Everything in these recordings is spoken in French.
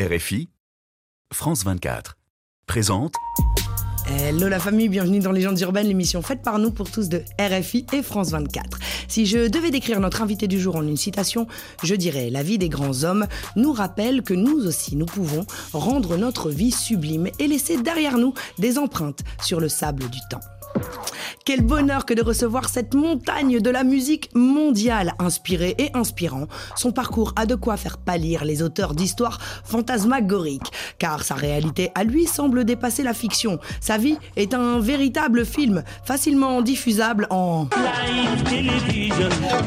RFI, France 24, présente Hello la famille, bienvenue dans Légendes urbaines, l'émission faite par nous pour tous de RFI et France 24. Si je devais décrire notre invité du jour en une citation, je dirais La vie des grands hommes nous rappelle que nous aussi nous pouvons rendre notre vie sublime et laisser derrière nous des empreintes sur le sable du temps. Quel bonheur que de recevoir cette montagne de la musique mondiale, inspirée et inspirant. Son parcours a de quoi faire pâlir les auteurs d'histoires fantasmagoriques, car sa réalité à lui semble dépasser la fiction. Sa vie est un véritable film, facilement diffusable en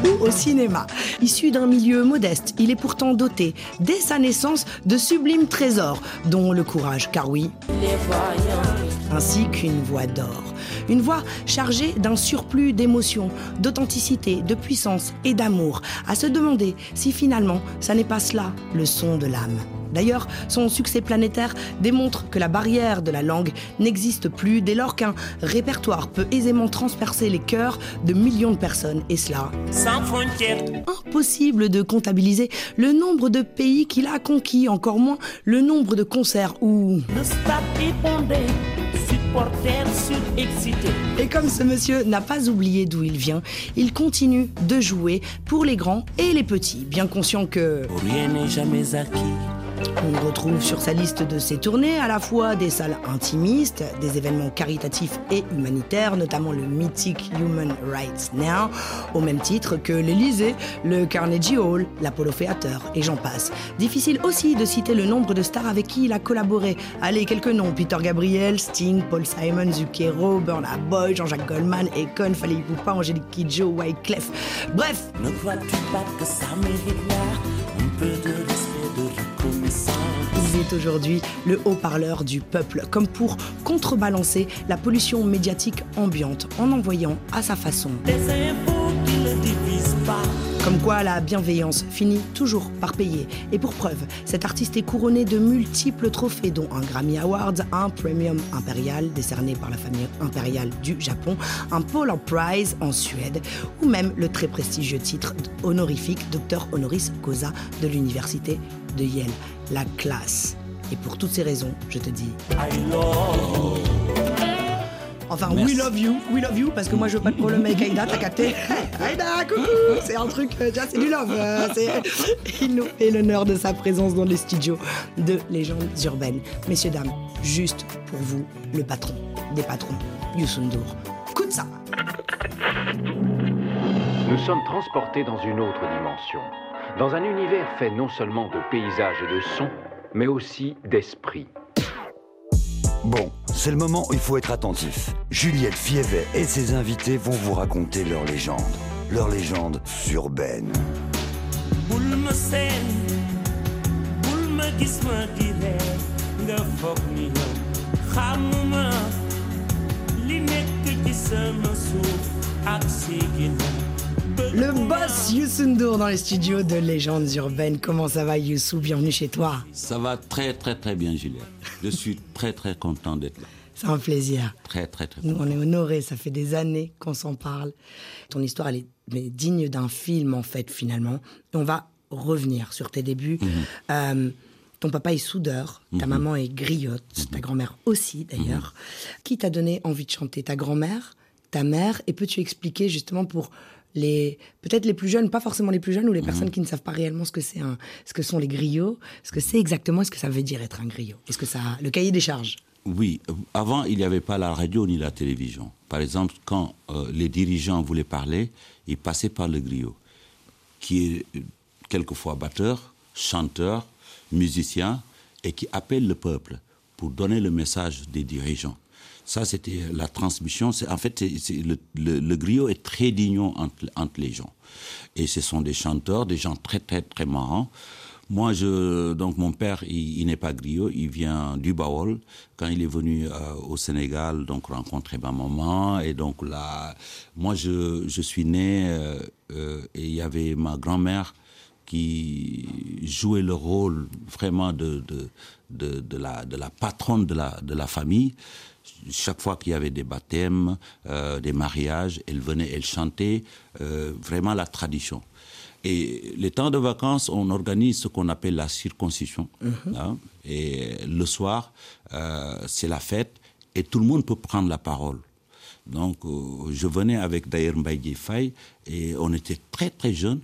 ou au cinéma. Issu d'un milieu modeste, il est pourtant doté, dès sa naissance, de sublimes trésors, dont le courage, car oui, ainsi qu'une voix d'or. Une voix chargée d'un surplus d'émotions, d'authenticité, de puissance et d'amour, à se demander si finalement ça n'est pas cela le son de l'âme. D'ailleurs, son succès planétaire démontre que la barrière de la langue n'existe plus dès lors qu'un répertoire peut aisément transpercer les cœurs de millions de personnes, et cela sans frontières. impossible de comptabiliser le nombre de pays qu'il a conquis, encore moins le nombre de concerts où... Surexcités. Et comme ce monsieur n'a pas oublié d'où il vient, il continue de jouer pour les grands et les petits, bien conscient que... Rien n'est jamais acquis. On retrouve sur sa liste de ses tournées à la fois des salles intimistes, des événements caritatifs et humanitaires, notamment le mythique Human Rights Now, au même titre que l'Elysée, le Carnegie Hall, l'Apollo Theater et j'en passe. Difficile aussi de citer le nombre de stars avec qui il a collaboré. Allez, quelques noms Peter Gabriel, Sting, Paul Simon, Zucchero, Burna Boy, Jean-Jacques Goldman, Akon, Fali Poupa, Angélique Kidjo, Wyclef. Bref, Ne vois-tu pas que ça mérite Il est aujourd'hui le haut-parleur du peuple, comme pour contrebalancer la pollution médiatique ambiante en envoyant à sa façon. Comme quoi la bienveillance finit toujours par payer. Et pour preuve, cet artiste est couronné de multiples trophées, dont un Grammy Awards, un Premium Impérial décerné par la famille impériale du Japon, un Polar Prize en Suède, ou même le très prestigieux titre honorifique Docteur Honoris Causa de l'université de Yale. La classe. Et pour toutes ces raisons, je te dis Enfin, Merci. we love you, we love you, parce que moi je veux pas de problème avec Aïda, t'as capté Aïda, coucou C'est un truc, euh, déjà c'est du love. euh, Il nous fait l'honneur de sa présence dans les studios de Légendes Urbaines. Messieurs, dames, juste pour vous, le patron des patrons, Youssou N'Dour. Écoute ça Nous sommes transportés dans une autre dimension, dans un univers fait non seulement de paysages et de sons, mais aussi d'esprit. Bon, c'est le moment où il faut être attentif. Juliette Fievet et ses invités vont vous raconter leur légende. Leur légende urbaine. Le boss Youssou dans les studios de Légendes Urbaines. Comment ça va Youssou? Bienvenue chez toi. Ça va très très très bien, Juliette. Je suis très très content d'être là. C'est un plaisir. Très très très. Nous, on est honorés, ça fait des années qu'on s'en parle. Ton histoire, elle est mais digne d'un film, en fait, finalement. Et on va revenir sur tes débuts. Euh, ton papa est soudeur, ta maman est griotte, ta grand-mère aussi, d'ailleurs. Qui t'a donné envie de chanter? Ta grand-mère, ta mère? Et peux-tu expliquer, justement, pour les peut-être les plus jeunes, pas forcément les plus jeunes, ou les personnes qui ne savent pas réellement ce que c'est un, ce que sont les griots, ce que c'est exactement, ce que ça veut dire être un griot? Est-ce que ça, le cahier des charges? Oui, euh, avant il n'y avait pas la radio ni la télévision. Par exemple, quand euh, les dirigeants voulaient parler, ils passaient par le griot, qui est euh, quelquefois batteur, chanteur, musicien, et qui appelle le peuple pour donner le message des dirigeants. Ça, c'était la transmission. En fait, le, le- le griot est très d'union entre, les gens. Et ce sont des chanteurs, des gens très, très, très marrants. Moi, je, donc mon père, il, n'est pas griot, il vient du Bawol. Quand il est venu euh, au Sénégal, donc rencontrer ma maman, et donc là, moi, je, je suis né euh, euh, et il y avait ma grand-mère qui jouait le rôle vraiment de, de, de, de la, de la patronne de la, de la famille. Chaque fois qu'il y avait des baptêmes, euh, des mariages, elle venait, elle chantait euh, vraiment la tradition. Et les temps de vacances, on organise ce qu'on appelle la circoncision. Mhm. hein. et le soir, euh, c'est la fête et tout le monde peut prendre la parole. Donc, je venais avec d'ailleurs Mbaye Faye et on était très très jeunes.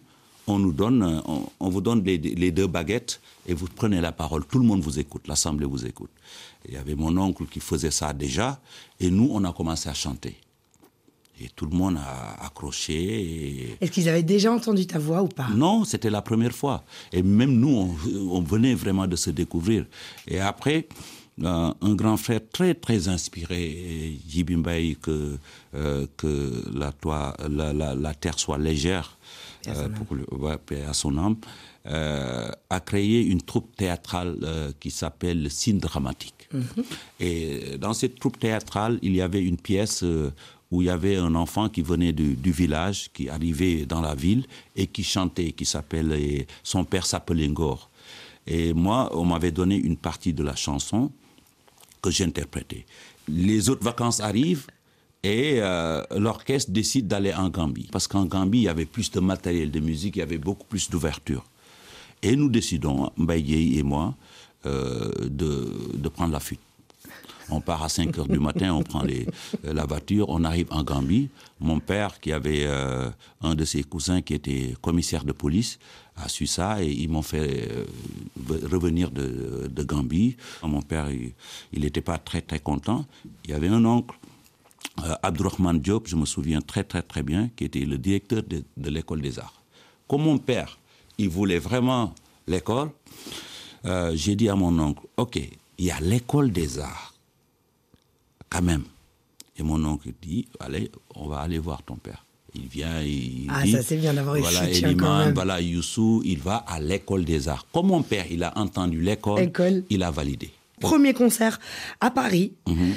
On nous donne, euh, on, on vous donne les, les deux baguettes et vous prenez la parole. Tout le monde vous écoute, l'assemblée vous écoute. Il y avait mon oncle qui faisait ça déjà et nous, on a commencé à chanter. Et tout le monde a accroché. et- Est-ce qu'ils avaient déjà entendu ta voix ou pas? Non, c'était la première fois. Et même nous, on, on venait vraiment de se découvrir. Et après, euh, un grand frère très, très inspiré, Jibi Mbaye, que, euh, que la, toi- la, la- la terre soit légère, Paix à son euh, âme. pour le- ouais, paix à son âme, euh, a créé une troupe théâtrale euh, qui s'appelle le Signe dramatique. Et dans cette troupe théâtrale, il y avait une pièce euh, où il y avait un enfant qui venait du, du village, qui arrivait dans la ville et qui chantait, qui s'appelle, et son père s'appelait Ngor. Et moi, on m'avait donné une partie de la chanson que j'interprétais. Les autres vacances arrivent et euh, l'orchestre décide d'aller en Gambie. Parce qu'en Gambie, il y avait plus de matériel de musique, il y avait beaucoup plus d'ouverture. Et nous décidons, Mbaye et moi, euh, de, de prendre la fuite. On part à 5 heures du matin, on prend euh, la voiture, on arrive en Gambie. Mon père, qui avait euh, un de ses cousins qui était commissaire de police, a su ça et ils m'ont fait euh, ve- revenir de, Gambie. Mon père, il n'était pas très très content. Il y avait un oncle, Abdourahmane Diop, je me souviens très très très bien, qui était le directeur de, l'école des arts. Comme mon père, il voulait vraiment l'école, j'ai dit à mon oncle, ok, il y a l'école des arts, quand même. Et mon oncle dit, allez, on va aller voir ton père. Il vient, il Ah, dit, ça, c'est bien d'avoir eu voilà, Eliman, voilà, Youssou, il va à l'école des arts. Comme mon père, il a entendu l'école, École. il a validé. Premier concert à Paris. Mhm.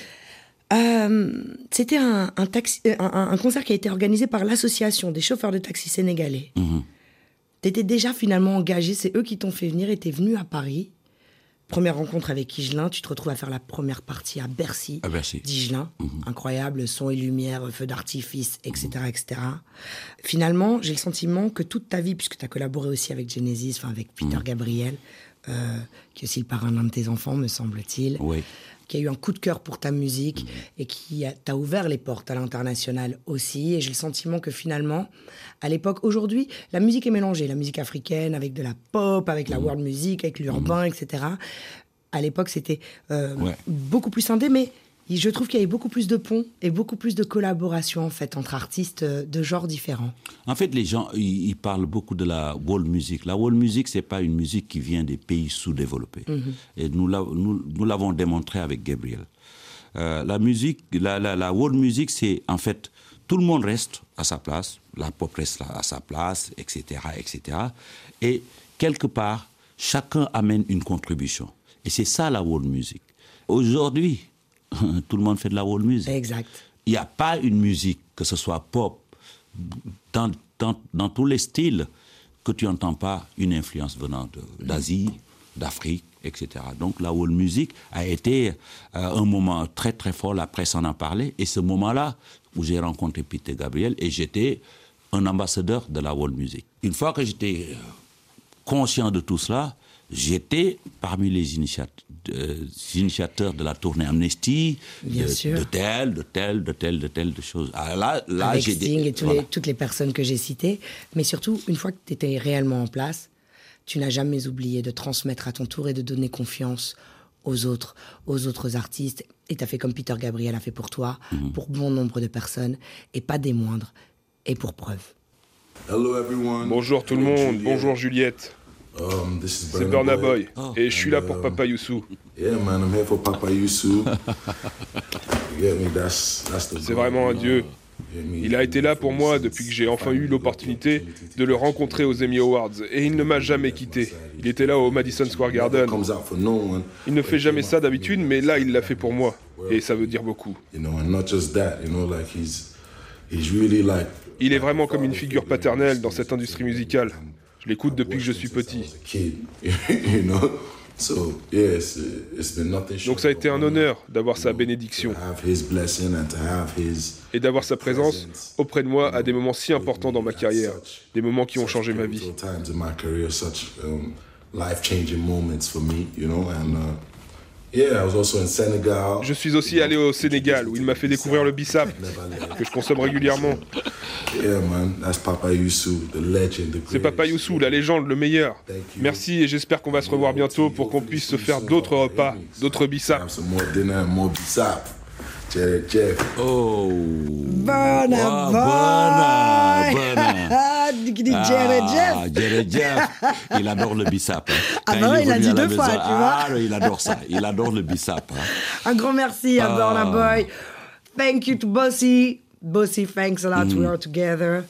Euh, C'était un, un taxi- euh, un- un concert qui a été organisé par l'association des chauffeurs de taxi sénégalais. Mhm. Tu étais déjà finalement engagé, c'est eux qui t'ont fait venir et t'es venu à Paris. Première rencontre avec Igelin, tu te retrouves à faire la première partie à Bercy. À Bercy. D'Igelin. Incroyable, son et lumière, feu d'artifice, etc., etc. Finalement, j'ai le sentiment que toute ta vie, puisque tu as collaboré aussi avec Genesis, enfin avec Peter Gabriel, euh, qui est aussi le parrain d'un de tes enfants, me semble-t-il, Oui. qui a eu un coup de cœur pour ta musique et qui t'a ouvert les portes à l'international aussi. Et j'ai le sentiment que finalement, à l'époque, aujourd'hui, la musique est mélangée. La musique africaine avec de la pop, avec la world music, avec l'urbain, etc. À l'époque, c'était euh, Ouais. beaucoup plus scindé, mais je trouve qu'il y avait beaucoup plus de ponts et beaucoup plus de collaboration en fait entre artistes euh, de genres différents. En fait, les gens, ils, ils parlent beaucoup de la world music. La world music, c'est pas une musique qui vient des pays sous-développés. Et nous, l'a- nous, nous l'avons démontré avec Gabriel. Euh, la musique, la, la, la world music, c'est en fait, tout le monde reste à sa place, la pop reste à sa place, etc., etc. Et quelque part, chacun amène une contribution. Et c'est ça la world music. Aujourd'hui, tout le monde fait de la world music. Exact. Il n'y a pas une musique, que ce soit pop, dans, dans, dans tous les styles, que tu n'entends pas une influence venant d'Asie, d'Afrique, etc. Donc la world music a été euh, un moment très très fort, la presse en a parlé, et ce moment-là où j'ai rencontré Peter Gabriel, et j'étais un ambassadeur de la world music. Une fois que j'étais conscient de tout cela, j'étais parmi les initiat- euh, initiateurs de la tournée Amnesty, Bien de, sûr. de telle, de telle, de telle, de telle de choses. Ah, là, là avec j'ai des- Sting et tous voilà. les- toutes les personnes que j'ai citées. Mais surtout, une fois que tu étais réellement en place, tu n'as jamais oublié de transmettre à ton tour et de donner confiance aux autres, aux autres artistes. Et tu as fait comme Peter Gabriel a fait pour toi, Mhm. pour bon nombre de personnes, et pas des moindres, et pour preuve. Hello everyone. Bonjour tout le monde, bonjour Juliette. Um, this is C'est Burna Boy. Et je suis là pour Papa Youssou. Yeah, man, I'm here for Papa Youssou. C'est vraiment un dieu. Il a été là pour moi depuis que j'ai enfin eu l'opportunité de le rencontrer aux Emmy Awards. Et il ne m'a jamais quitté. Il était là au Madison Square Garden. Il ne fait jamais ça d'habitude, mais là il l'a fait pour moi. Et ça veut dire beaucoup. You know, and not just that. You know, like he's he's really like. Il est vraiment comme une figure paternelle dans cette industrie musicale. Je l'écoute depuis que je suis petit. Donc ça a été un honneur d'avoir sa to bénédiction have his blessing and to have his et d'avoir sa présence auprès de moi à des moments si importants dans ma carrière, des moments qui ont changé ma vie. Je suis aussi allé au Sénégal où il m'a fait découvrir le bissap que je consomme régulièrement. Yeah, man, that's Papa Youssou, the legend, the C'est Papa. Youssou, la légende, le meilleur. Merci et j'espère qu'on va se revoir bientôt pour qu'on puisse se faire d'autres repas, d'autres bissap. Have some more Qui dit Jerry Jeff. Ah, Jerry Jeff, il adore le bissap. hein. Ah ouais, est il a dit deux fois, maison, tu vois. Ah, il adore ça. Il adore le bissap. hein. Un grand merci à Ah. Burna Boy. Thank you to Bossy. Bossy, thanks a lot. Mm. We are together.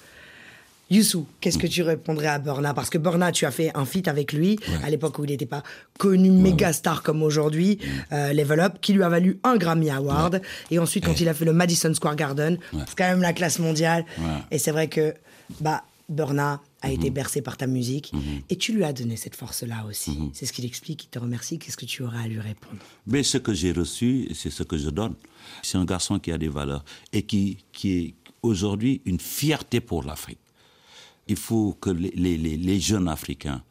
Youssou, qu'est-ce que tu répondrais à Burna? Parce que Burna, tu as fait un feat avec lui à l'époque où il n'était pas connu, méga star comme aujourd'hui, Mm. euh, Level Up, qui lui a valu un Grammy Award. Et ensuite, quand il a fait le Madison Square Garden, c'est quand même la classe mondiale. Ouais. Et c'est vrai que bah, Burna a été Mm-hmm. bercé par ta musique. Et tu lui as donné cette force-là aussi. C'est ce qu'il explique, il te remercie. Qu'est-ce que tu aurais à lui répondre? Mais ce que j'ai reçu, c'est ce que je donne. C'est un garçon qui a des valeurs et qui, qui est aujourd'hui une fierté pour l'Afrique. Il faut que les, les- les- les jeunes Africains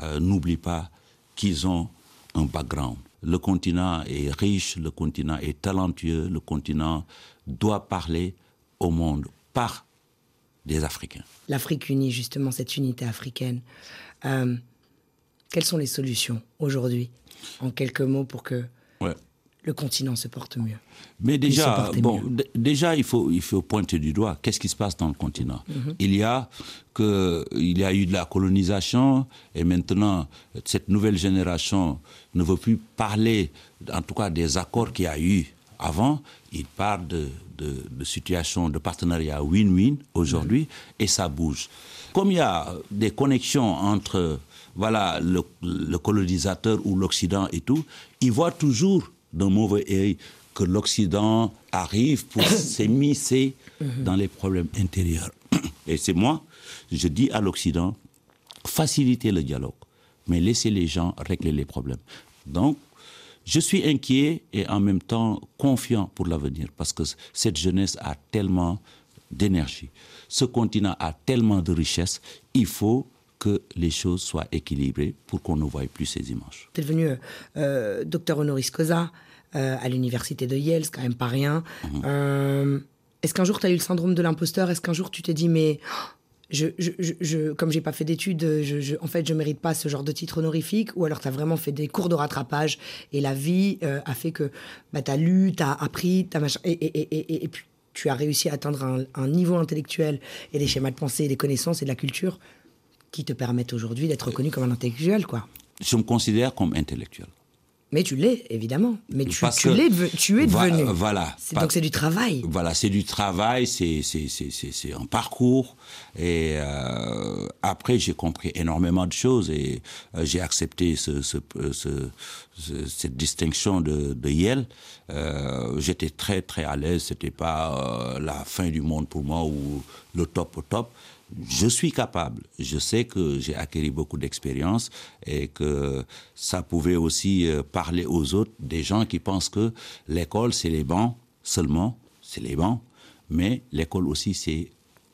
euh, n'oublient pas qu'ils ont un background. Le continent est riche, le continent est talentueux, le continent doit parler au monde par des Africains. l'Afrique unie, justement, cette unité africaine. Euh, quelles sont les solutions aujourd'hui, en quelques mots, pour que Ouais. le continent se porte mieux? Mais déjà, bon, mieux. déjà il faut, il faut pointer du doigt qu'est-ce qui se passe dans le continent. Il y a que il y a eu de la colonisation et maintenant cette nouvelle génération ne veut plus parler, en tout cas des accords qu'il y a eu avant. Il parle de, de, de situation de partenariat win-win aujourd'hui et ça bouge. Comme il y a des connexions entre voilà le, le colonisateur ou l'Occident et tout, il voit toujours d'un mauvais œil que l'Occident arrive pour s'émisser dans les problèmes intérieurs. Et c'est moi, je dis à l'Occident, facilitez le dialogue, mais laissez les gens régler les problèmes. Donc, je suis inquiet et en même temps confiant pour l'avenir parce que cette jeunesse a tellement d'énergie. Ce continent a tellement de richesses. Il faut que les choses soient équilibrées pour qu'on ne voie plus ces images. Tu es devenu euh, euh, docteur honoris causa euh, à l'université de Yale, c'est quand même pas rien. Euh, Est-ce qu'un jour tu as eu le syndrome de l'imposteur? Est-ce qu'un jour tu t'es dit, mais oh, je, je, je, comme j'ai pas fait d'études, je, je- en fait, je mérite pas ce genre de titre honorifique Ou alors tu as vraiment fait des cours de rattrapage et la vie euh, a fait que bah, tu as lu, tu as appris, t'as machin, et puis tu as réussi à atteindre un, un niveau intellectuel et des schémas de pensée, des connaissances et de la culture qui te permettent aujourd'hui d'être reconnu comme un intellectuel, quoi. Je me considère comme intellectuel. Mais tu l'es, évidemment. Mais tu, Parce tu, que- l'es tu es devenu. voilà. C'est- Pas- Donc c'est du travail. Voilà, c'est du travail, c'est c'est- c'est- c'est- c'est un parcours. Et euh, après, j'ai compris énormément de choses et euh, j'ai accepté ce, ce- euh, ce- ce- cette distinction de, de Yale. Euh, J'étais très très à l'aise. C'était pas euh, la fin du monde pour moi ou le top au top. Je suis capable. Je sais que j'ai acquis beaucoup d'expérience et que ça pouvait aussi euh, parler aux autres, des gens qui pensent que l'école, c'est les bancs seulement, c'est les bancs, mais l'école aussi, c'est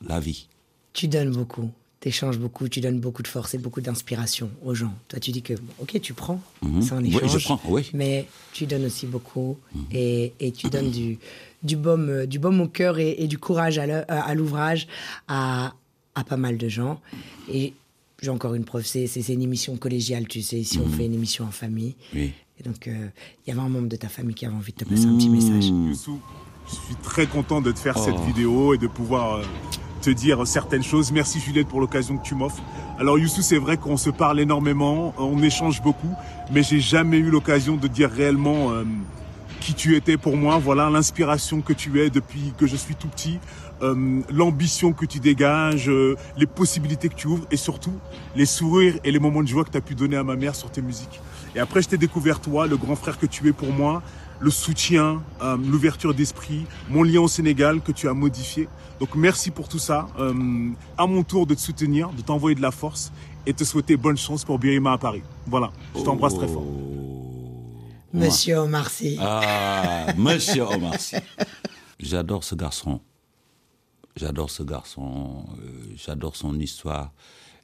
la vie. Tu donnes beaucoup. Tu échanges beaucoup. Tu donnes beaucoup de force et beaucoup d'inspiration aux gens. Toi, tu dis que, ok, tu prends. C'est un Mhm. Oui, échange. je prends, oui. Mhm. Mais tu donnes aussi beaucoup. Et, et tu donnes du, du, baume, du baume au cœur et, et du courage à l'ouvrage à, à pas mal de gens. Et j'ai encore une preuve. C'est c'est une émission collégiale, tu sais. Ici, on fait une émission en famille. Mhm. Oui. Et donc, euh, il y avait un membre de ta famille qui avait envie de te passer un petit message. Youssou, je suis très content de te faire cette Oh. vidéo et de pouvoir euh, te dire certaines choses. Merci Juliette pour l'occasion que tu m'offres. Alors Youssou, c'est vrai qu'on se parle énormément, on échange beaucoup, mais j'ai jamais eu l'occasion de dire réellement euh, qui tu étais pour moi. Voilà l'inspiration que tu es depuis que je suis tout petit, euh, l'ambition que tu dégages, euh, les possibilités que tu ouvres et surtout les sourires et les moments de joie que tu as pu donner à ma mère sur tes musiques. Et après, je t'ai découvert toi, le grand frère que tu es pour moi, le soutien, euh, l'ouverture d'esprit, mon lien au Sénégal que tu as modifié. Donc merci pour tout ça. Euh, à mon tour de te soutenir, de t'envoyer de la force et te souhaiter bonne chance pour Birima à Paris. Voilà, je t'embrasse très fort. Monsieur Omar Sy. Ah, Monsieur Omar Sy. J'adore ce garçon. J'adore ce garçon. euh, J'adore son histoire.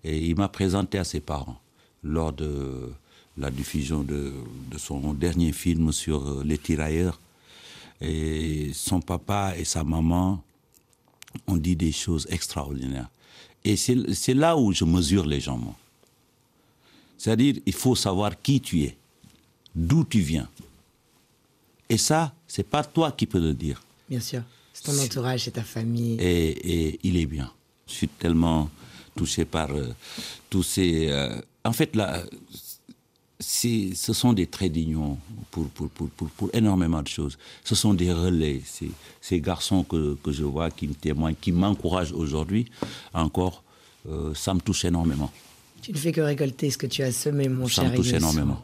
Et il m'a présenté à ses parents lors de la diffusion de, son dernier film sur euh, les tirailleurs. Et son papa et sa maman ont dit des choses extraordinaires. Et c'est là où je mesure les gens, moi. C'est-à-dire, il faut savoir qui tu es, d'où tu viens. Et ça, c'est pas toi qui peux le dire. Bien sûr. C'est ton entourage, c'est ta famille. Et, et il est bien. Je suis tellement touché par euh, tous ces. euh, en fait, là, ce sont des traits d'union pour, pour, pour, pour, pour énormément de choses. Ce sont des relais. Ces garçons que, que je vois qui me témoignent, qui m'encouragent aujourd'hui, encore, euh, ça me touche énormément. Tu ne fais que récolter ce que tu as semé, mon Ça cher me touche énormément.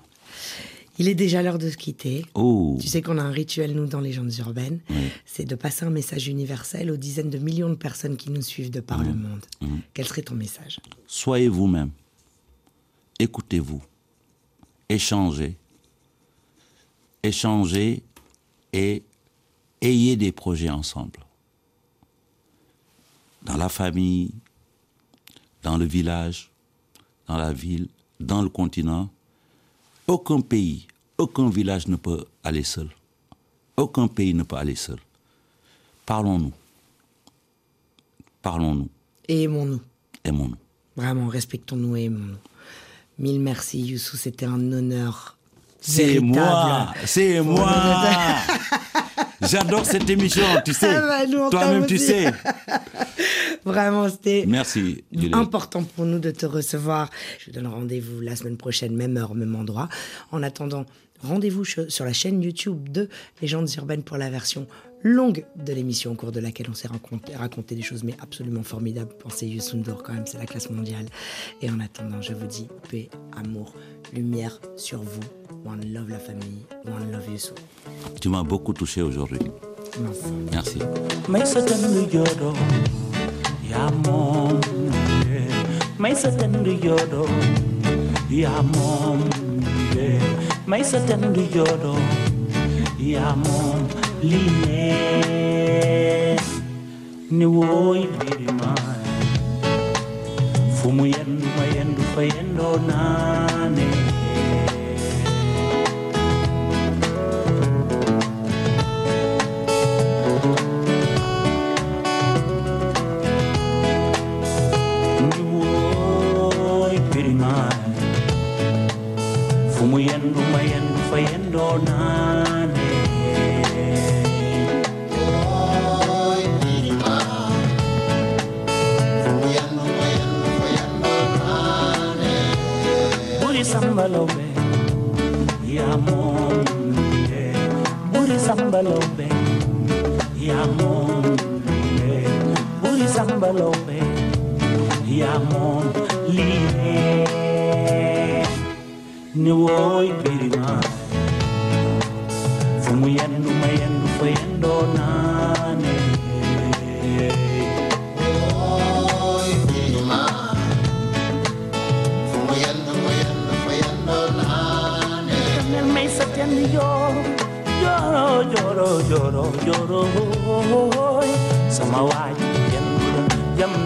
Il est déjà l'heure de se quitter. Oh, Tu sais qu'on a un rituel, nous, dans Légendes urbaines. C'est de passer un message universel aux dizaines de millions de personnes qui nous suivent de par le monde. Quel serait ton message? Soyez vous-même. Écoutez-vous. Échangez. Échangez et ayez des projets ensemble. Dans la famille, dans le village, dans la ville, dans le continent. Aucun pays, aucun village ne peut aller seul. Aucun pays ne peut aller seul. Parlons-nous. Parlons-nous. Et aimons-nous. Aimons-nous. Vraiment, respectons-nous et aimons-nous. Mille merci, Youssou. C'était un honneur. C'est moi, c'est moi. J'adore cette émission, tu sais. Ah bah, Toi-même, tu sais. Vraiment, c'était Merci, important pour nous de te recevoir. Je vous donne rendez-vous la semaine prochaine, même heure, même endroit. En attendant, rendez-vous sur la chaîne YouTube de Légendes urbaines pour la version longue de l'émission au cours de laquelle on s'est raconté, raconté des choses mais absolument formidables. Pensez Youssou N'Dour quand même, c'est la classe mondiale. Et en attendant, je vous dis paix, amour, lumière sur vous. One love la famille, one love Youssou. Tu m'as beaucoup touché aujourd'hui. Merci. may may sa ten du joodo yaa moom lii nee ni wooy birima fu mu yendu ma yendu fa kwendo nane. Buri sambalombe ya monde buri sambalombe ya monde buri sambalombe ya monde liye ni woy be yendo fue yendo nane Yo lloro, lloro, lloro, lloro. Samawa, yendo, yendo.